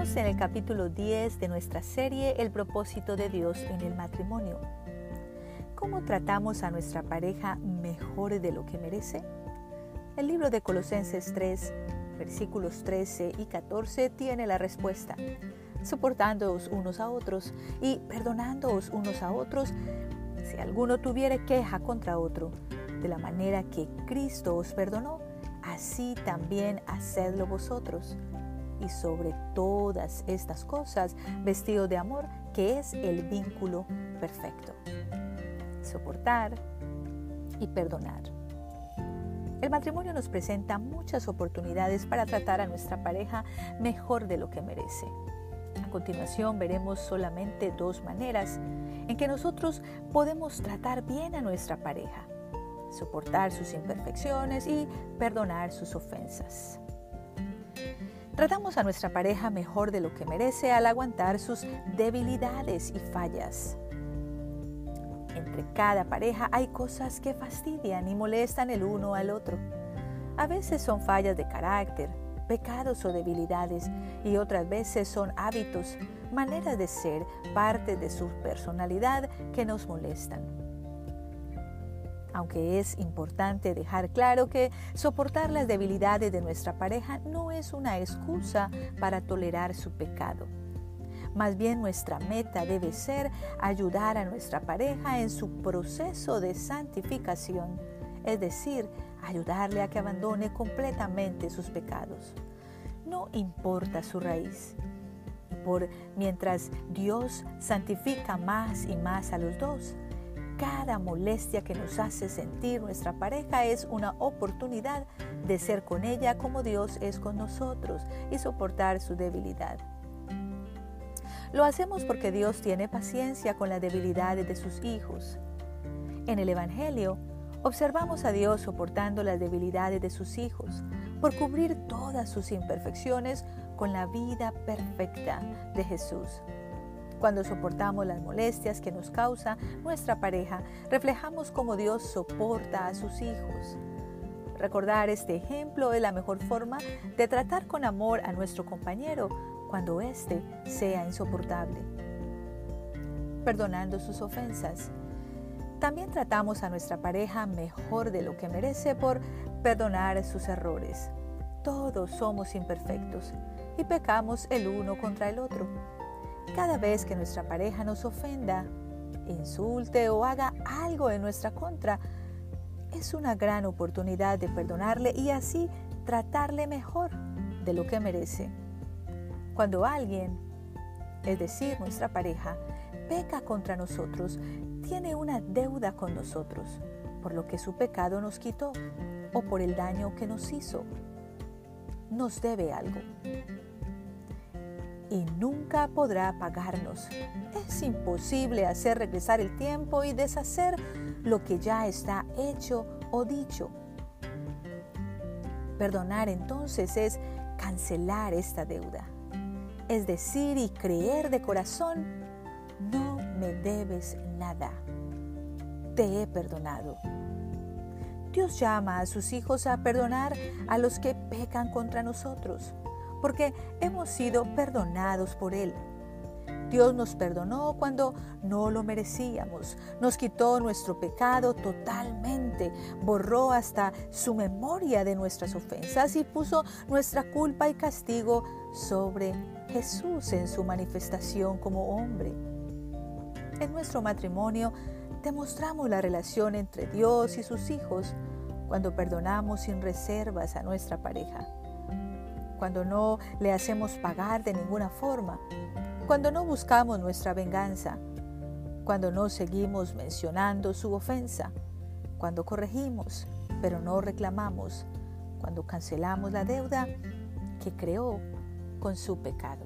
En el capítulo 10 de nuestra serie El propósito de Dios en el matrimonio. ¿Cómo tratamos a nuestra pareja mejor de lo que merece? El libro de Colosenses 3, versículos 13 y 14 tiene la respuesta. Soportándoos unos a otros y perdonándoos unos a otros si alguno tuviere queja contra otro, de la manera que Cristo os perdonó, así también hacedlo vosotros y sobre todas estas cosas vestido de amor, que es el vínculo perfecto. Soportar y perdonar. El matrimonio nos presenta muchas oportunidades para tratar a nuestra pareja mejor de lo que merece. A continuación veremos solamente dos maneras en que nosotros podemos tratar bien a nuestra pareja, soportar sus imperfecciones y perdonar sus ofensas. Tratamos a nuestra pareja mejor de lo que merece al aguantar sus debilidades y fallas. Entre cada pareja hay cosas que fastidian y molestan el uno al otro. A veces son fallas de carácter, pecados o debilidades y otras veces son hábitos, maneras de ser, parte de su personalidad que nos molestan aunque es importante dejar claro que soportar las debilidades de nuestra pareja no es una excusa para tolerar su pecado. Más bien nuestra meta debe ser ayudar a nuestra pareja en su proceso de santificación, es decir, ayudarle a que abandone completamente sus pecados. No importa su raíz. Por mientras Dios santifica más y más a los dos, cada molestia que nos hace sentir nuestra pareja es una oportunidad de ser con ella como Dios es con nosotros y soportar su debilidad. Lo hacemos porque Dios tiene paciencia con las debilidades de sus hijos. En el Evangelio, observamos a Dios soportando las debilidades de sus hijos por cubrir todas sus imperfecciones con la vida perfecta de Jesús. Cuando soportamos las molestias que nos causa nuestra pareja, reflejamos cómo Dios soporta a sus hijos. Recordar este ejemplo es la mejor forma de tratar con amor a nuestro compañero cuando éste sea insoportable. Perdonando sus ofensas. También tratamos a nuestra pareja mejor de lo que merece por perdonar sus errores. Todos somos imperfectos y pecamos el uno contra el otro. Cada vez que nuestra pareja nos ofenda, insulte o haga algo en nuestra contra, es una gran oportunidad de perdonarle y así tratarle mejor de lo que merece. Cuando alguien, es decir, nuestra pareja, peca contra nosotros, tiene una deuda con nosotros, por lo que su pecado nos quitó o por el daño que nos hizo. Nos debe algo y nunca podrá pagarnos. Es imposible hacer regresar el tiempo y deshacer lo que ya está hecho o dicho. Perdonar entonces es cancelar esta deuda, es decir y creer de corazón, no me debes nada, te he perdonado. Dios llama a sus hijos a perdonar a los que pecan contra nosotros porque hemos sido perdonados por Él. Dios nos perdonó cuando no lo merecíamos, nos quitó nuestro pecado totalmente, borró hasta su memoria de nuestras ofensas y puso nuestra culpa y castigo sobre Jesús en su manifestación como hombre. En nuestro matrimonio demostramos la relación entre Dios y sus hijos cuando perdonamos sin reservas a nuestra pareja cuando no le hacemos pagar de ninguna forma, cuando no buscamos nuestra venganza, cuando no seguimos mencionando su ofensa, cuando corregimos, pero no reclamamos, cuando cancelamos la deuda que creó con su pecado.